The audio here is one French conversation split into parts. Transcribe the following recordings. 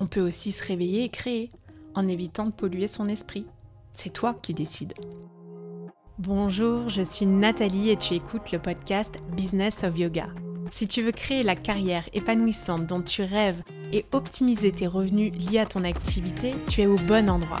On peut aussi se réveiller et créer, en évitant de polluer son esprit. C'est toi qui décides. Bonjour, je suis Nathalie et tu écoutes le podcast Business of Yoga. Si tu veux créer la carrière épanouissante dont tu rêves et optimiser tes revenus liés à ton activité, tu es au bon endroit.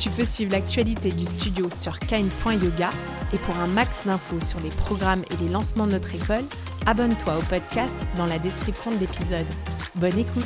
Tu peux suivre l'actualité du studio sur kine.yoga et pour un max d'infos sur les programmes et les lancements de notre école, abonne-toi au podcast dans la description de l'épisode. Bonne écoute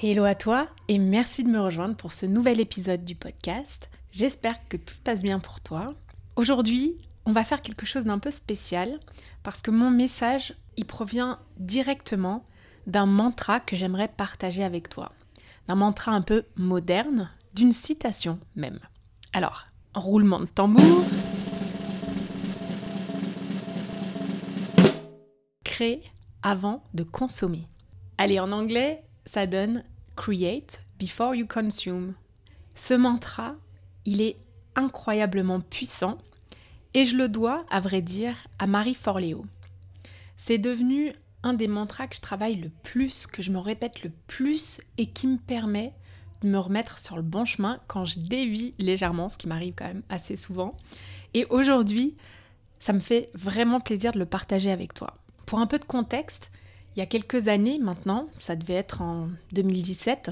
Hello à toi et merci de me rejoindre pour ce nouvel épisode du podcast. J'espère que tout se passe bien pour toi. Aujourd'hui, on va faire quelque chose d'un peu spécial parce que mon message, il provient directement d'un mantra que j'aimerais partager avec toi d'un mantra un peu moderne, d'une citation même. Alors, roulement de tambour. Créer avant de consommer. Allez, en anglais, ça donne create before you consume. Ce mantra, il est incroyablement puissant et je le dois, à vrai dire, à Marie Forleo. C'est devenu des mantras que je travaille le plus, que je me répète le plus et qui me permet de me remettre sur le bon chemin quand je dévie légèrement, ce qui m'arrive quand même assez souvent. Et aujourd'hui, ça me fait vraiment plaisir de le partager avec toi. Pour un peu de contexte, il y a quelques années maintenant, ça devait être en 2017,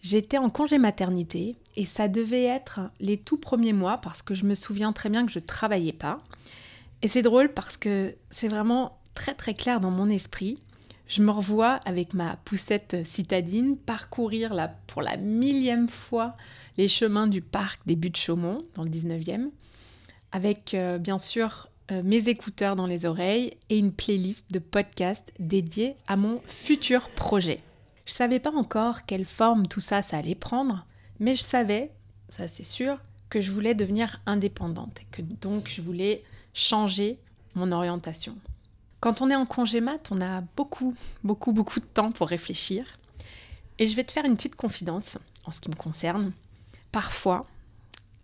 j'étais en congé maternité et ça devait être les tout premiers mois parce que je me souviens très bien que je ne travaillais pas. Et c'est drôle parce que c'est vraiment très très clair dans mon esprit. Je me revois avec ma poussette citadine parcourir pour la millième fois les chemins du parc des Buttes Chaumont dans le 19e, avec euh, bien sûr euh, mes écouteurs dans les oreilles et une playlist de podcasts dédiés à mon futur projet. Je savais pas encore quelle forme tout ça ça allait prendre, mais je savais, ça c'est sûr, que je voulais devenir indépendante et que donc je voulais changer mon orientation. Quand on est en congé mat, on a beaucoup, beaucoup, beaucoup de temps pour réfléchir. Et je vais te faire une petite confidence en ce qui me concerne. Parfois,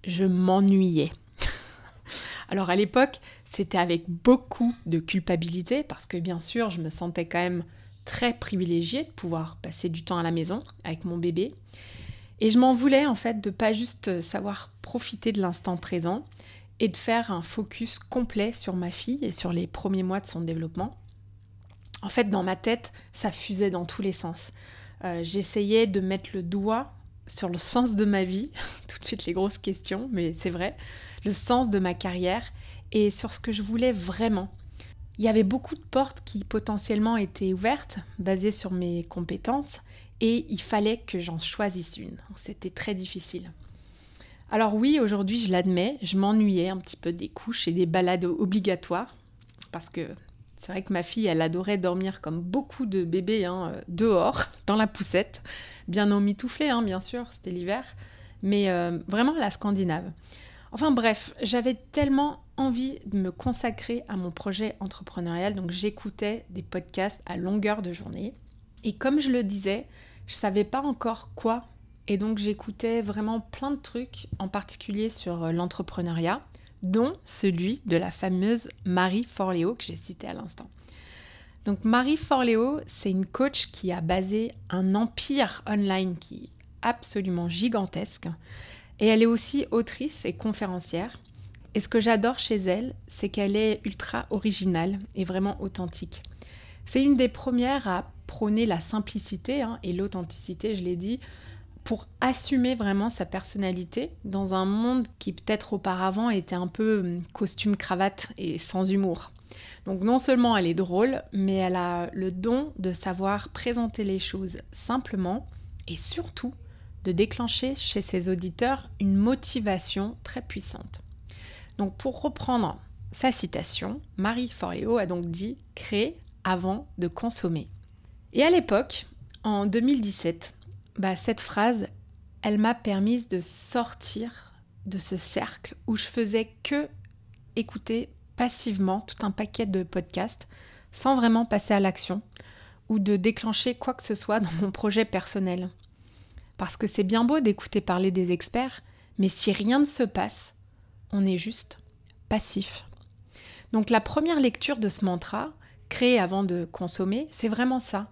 je m'ennuyais. Alors à l'époque, c'était avec beaucoup de culpabilité parce que bien sûr, je me sentais quand même très privilégiée de pouvoir passer du temps à la maison avec mon bébé. Et je m'en voulais en fait de pas juste savoir profiter de l'instant présent et de faire un focus complet sur ma fille et sur les premiers mois de son développement. En fait, dans ma tête, ça fusait dans tous les sens. Euh, j'essayais de mettre le doigt sur le sens de ma vie, tout de suite les grosses questions, mais c'est vrai, le sens de ma carrière et sur ce que je voulais vraiment. Il y avait beaucoup de portes qui potentiellement étaient ouvertes, basées sur mes compétences, et il fallait que j'en choisisse une. C'était très difficile. Alors oui, aujourd'hui, je l'admets, je m'ennuyais un petit peu des couches et des balades obligatoires, parce que c'est vrai que ma fille, elle adorait dormir comme beaucoup de bébés hein, dehors, dans la poussette, bien emmitouflée, hein, bien sûr, c'était l'hiver, mais euh, vraiment la scandinave. Enfin bref, j'avais tellement envie de me consacrer à mon projet entrepreneurial, donc j'écoutais des podcasts à longueur de journée. Et comme je le disais, je savais pas encore quoi et donc j'écoutais vraiment plein de trucs, en particulier sur euh, l'entrepreneuriat, dont celui de la fameuse Marie Forleo que j'ai citée à l'instant. Donc Marie Forleo, c'est une coach qui a basé un empire online qui est absolument gigantesque. Et elle est aussi autrice et conférencière. Et ce que j'adore chez elle, c'est qu'elle est ultra originale et vraiment authentique. C'est une des premières à prôner la simplicité hein, et l'authenticité, je l'ai dit, pour assumer vraiment sa personnalité dans un monde qui peut-être auparavant était un peu hum, costume cravate et sans humour. Donc non seulement elle est drôle, mais elle a le don de savoir présenter les choses simplement et surtout de déclencher chez ses auditeurs une motivation très puissante. Donc pour reprendre sa citation, Marie Forleo a donc dit créer avant de consommer. Et à l'époque, en 2017, bah, cette phrase, elle m'a permis de sortir de ce cercle où je faisais que écouter passivement tout un paquet de podcasts sans vraiment passer à l'action ou de déclencher quoi que ce soit dans mon projet personnel. Parce que c'est bien beau d'écouter parler des experts, mais si rien ne se passe, on est juste passif. Donc la première lecture de ce mantra, créé avant de consommer, c'est vraiment ça.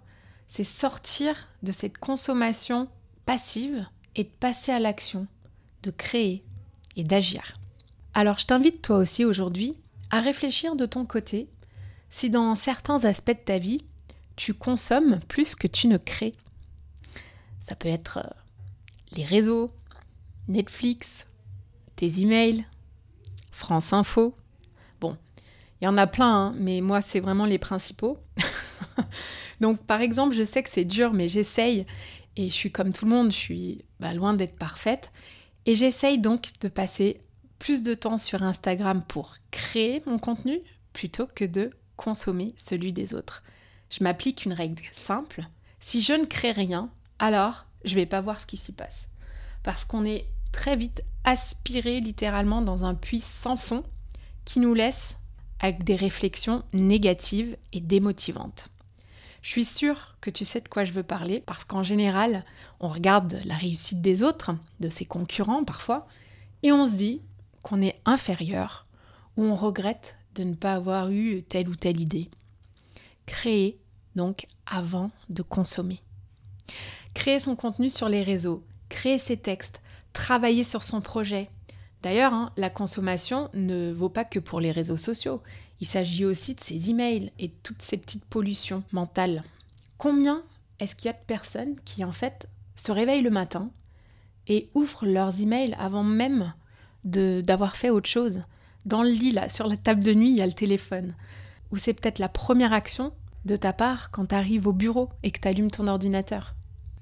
C'est sortir de cette consommation passive et de passer à l'action, de créer et d'agir. Alors je t'invite toi aussi aujourd'hui à réfléchir de ton côté si dans certains aspects de ta vie, tu consommes plus que tu ne crées. Ça peut être euh, les réseaux, Netflix, tes emails, France Info. Bon, il y en a plein, hein, mais moi, c'est vraiment les principaux. Donc, par exemple, je sais que c'est dur, mais j'essaye. Et je suis comme tout le monde, je suis bah, loin d'être parfaite. Et j'essaye donc de passer plus de temps sur Instagram pour créer mon contenu plutôt que de consommer celui des autres. Je m'applique une règle simple. Si je ne crée rien, alors je ne vais pas voir ce qui s'y passe. Parce qu'on est très vite aspiré littéralement dans un puits sans fond qui nous laisse avec des réflexions négatives et démotivantes. Je suis sûre que tu sais de quoi je veux parler parce qu'en général, on regarde la réussite des autres, de ses concurrents parfois, et on se dit qu'on est inférieur ou on regrette de ne pas avoir eu telle ou telle idée. Créer donc avant de consommer. Créer son contenu sur les réseaux, créer ses textes, travailler sur son projet. D'ailleurs, hein, la consommation ne vaut pas que pour les réseaux sociaux. Il s'agit aussi de ses emails et toutes ces petites pollutions mentales. Combien est-ce qu'il y a de personnes qui en fait se réveillent le matin et ouvrent leurs emails avant même d'avoir fait autre chose? Dans le lit, là, sur la table de nuit, il y a le téléphone. Ou c'est peut-être la première action de ta part quand tu arrives au bureau et que tu allumes ton ordinateur?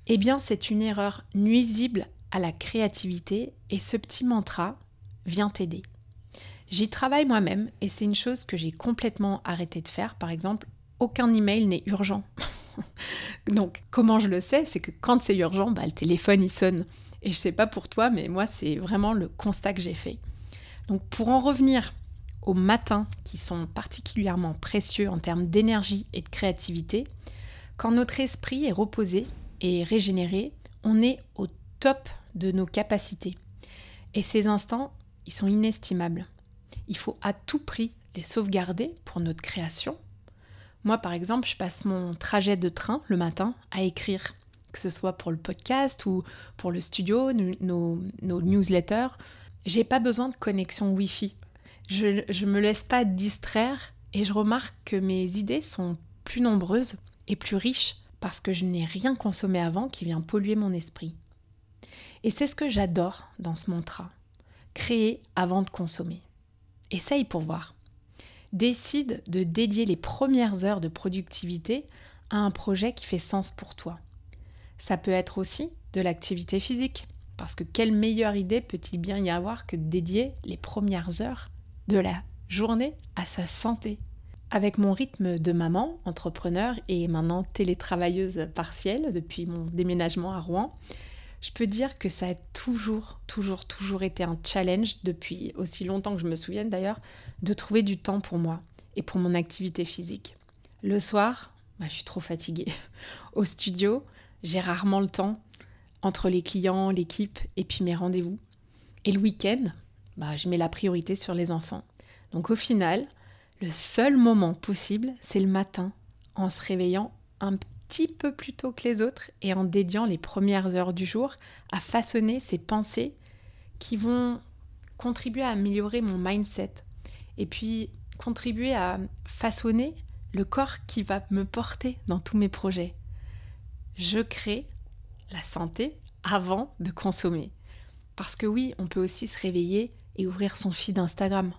Eh bien, c'est une erreur nuisible à la créativité et ce petit mantra vient t'aider. J'y travaille moi-même et c'est une chose que j'ai complètement arrêté de faire. Par exemple, aucun email n'est urgent. Donc, comment je le sais? C'est que quand c'est urgent, bah, le téléphone il sonne. Et je sais pas pour toi, mais moi, c'est vraiment le constat que j'ai fait. Donc, pour en revenir aux matins qui sont particulièrement précieux en termes d'énergie et de créativité, quand notre esprit est reposé et régénéré, on est au top de nos capacités. Et ces instants, ils sont inestimables. Il faut à tout prix les sauvegarder pour notre création. Moi, par exemple, je passe mon trajet de train le matin à écrire, que ce soit pour le podcast ou pour le studio, nos, nos newsletters. J'ai pas besoin de connexion Wi-Fi je ne me laisse pas distraire et je remarque que mes idées sont plus nombreuses et plus riches parce que je n'ai rien consommé avant qui vient polluer mon esprit. Et c'est ce que j'adore dans ce mantra. Créer avant de consommer. Essaye pour voir. Décide de dédier les premières heures de productivité à un projet qui fait sens pour toi. Ça peut être aussi de l'activité physique, parce que quelle meilleure idée peut-il bien y avoir que de dédier les premières heures de la journée à sa santé? Avec mon rythme de maman, entrepreneur et maintenant télétravailleuse partielle depuis mon déménagement à Rouen, je peux dire que ça a toujours, toujours, toujours été un challenge depuis aussi longtemps que je me souvienne d'ailleurs, de trouver du temps pour moi et pour mon activité physique. Le soir, bah, je suis trop fatiguée. Au studio, j'ai rarement le temps entre les clients, l'équipe et puis mes rendez-vous. Et le week-end, bah, je mets la priorité sur les enfants. Donc au final, le seul moment possible, c'est le matin, en se réveillant un petit peu plus tôt que les autres et en dédiant les premières heures du jour à façonner ces pensées qui vont contribuer à améliorer mon mindset et puis contribuer à façonner le corps qui va me porter dans tous mes projets. Je crée la santé avant de consommer. Parce que oui, on peut aussi se réveiller et ouvrir son feed Instagram.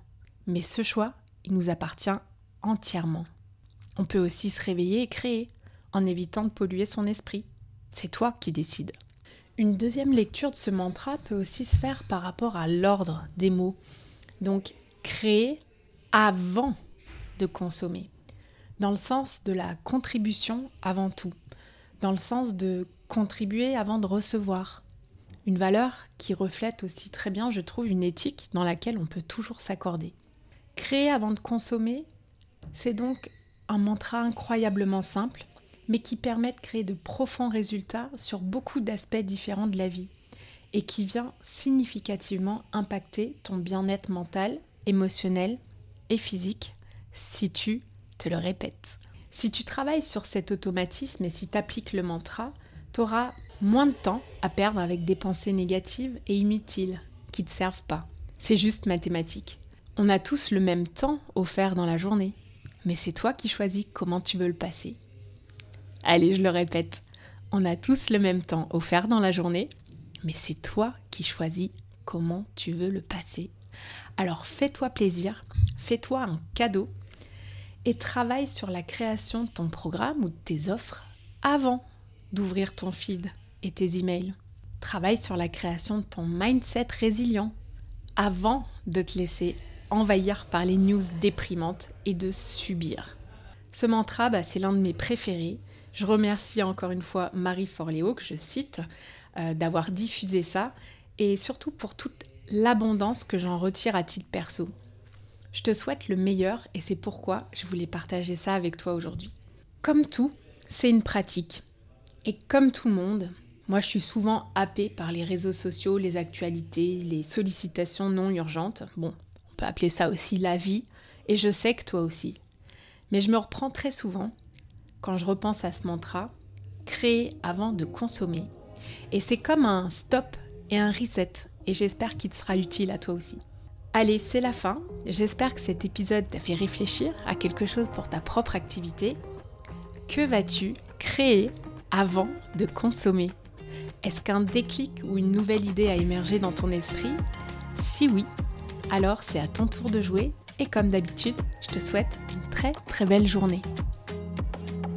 Mais ce choix, il nous appartient entièrement. On peut aussi se réveiller et créer en évitant de polluer son esprit. C'est toi qui décides. Une deuxième lecture de ce mantra peut aussi se faire par rapport à l'ordre des mots. Donc, créer avant de consommer, dans le sens de la contribution avant tout, dans le sens de contribuer avant de recevoir, Une valeur qui reflète aussi très bien, je trouve, une éthique dans laquelle on peut toujours s'accorder. Créer avant de consommer, c'est donc un mantra incroyablement simple, mais qui permet de créer de profonds résultats sur beaucoup d'aspects différents de la vie et qui vient significativement impacter ton bien-être mental, émotionnel et physique si tu te le répètes. Si tu travailles sur cet automatisme et si tu appliques le mantra, tu auras moins de temps à perdre avec des pensées négatives et inutiles qui ne te servent pas. C'est juste mathématique. On a tous le même temps offert dans la journée, mais c'est toi qui choisis comment tu veux le passer. Allez, je le répète, on a tous le même temps offert dans la journée, mais c'est toi qui choisis comment tu veux le passer. Alors fais-toi plaisir, fais-toi un cadeau et travaille sur la création de ton programme ou de tes offres avant d'ouvrir ton feed et tes emails. Travaille sur la création de ton mindset résilient avant de te laisser envahir par les news déprimantes et de subir. Ce mantra, bah, c'est l'un de mes préférés. Je remercie encore une fois Marie Forléo, que je cite, euh, d'avoir diffusé ça, et surtout pour toute l'abondance que j'en retire à titre perso. Je te souhaite le meilleur et c'est pourquoi je voulais partager ça avec toi aujourd'hui. Comme tout, c'est une pratique. Et comme tout le monde, moi je suis souvent happée par les réseaux sociaux, les actualités, les sollicitations non urgentes. Bon, on peut appeler ça aussi la vie, et je sais que toi aussi. Mais je me reprends très souvent quand je repense à ce mantra, créer avant de consommer. Et c'est comme un stop et un reset, et j'espère qu'il te sera utile à toi aussi. Allez, c'est la fin. J'espère que cet épisode t'a fait réfléchir à quelque chose pour ta propre activité. Que vas-tu créer avant de consommer? Est-ce qu'un déclic ou une nouvelle idée a émergé dans ton esprit? Si oui, alors c'est à ton tour de jouer et comme d'habitude, je te souhaite une très très belle journée.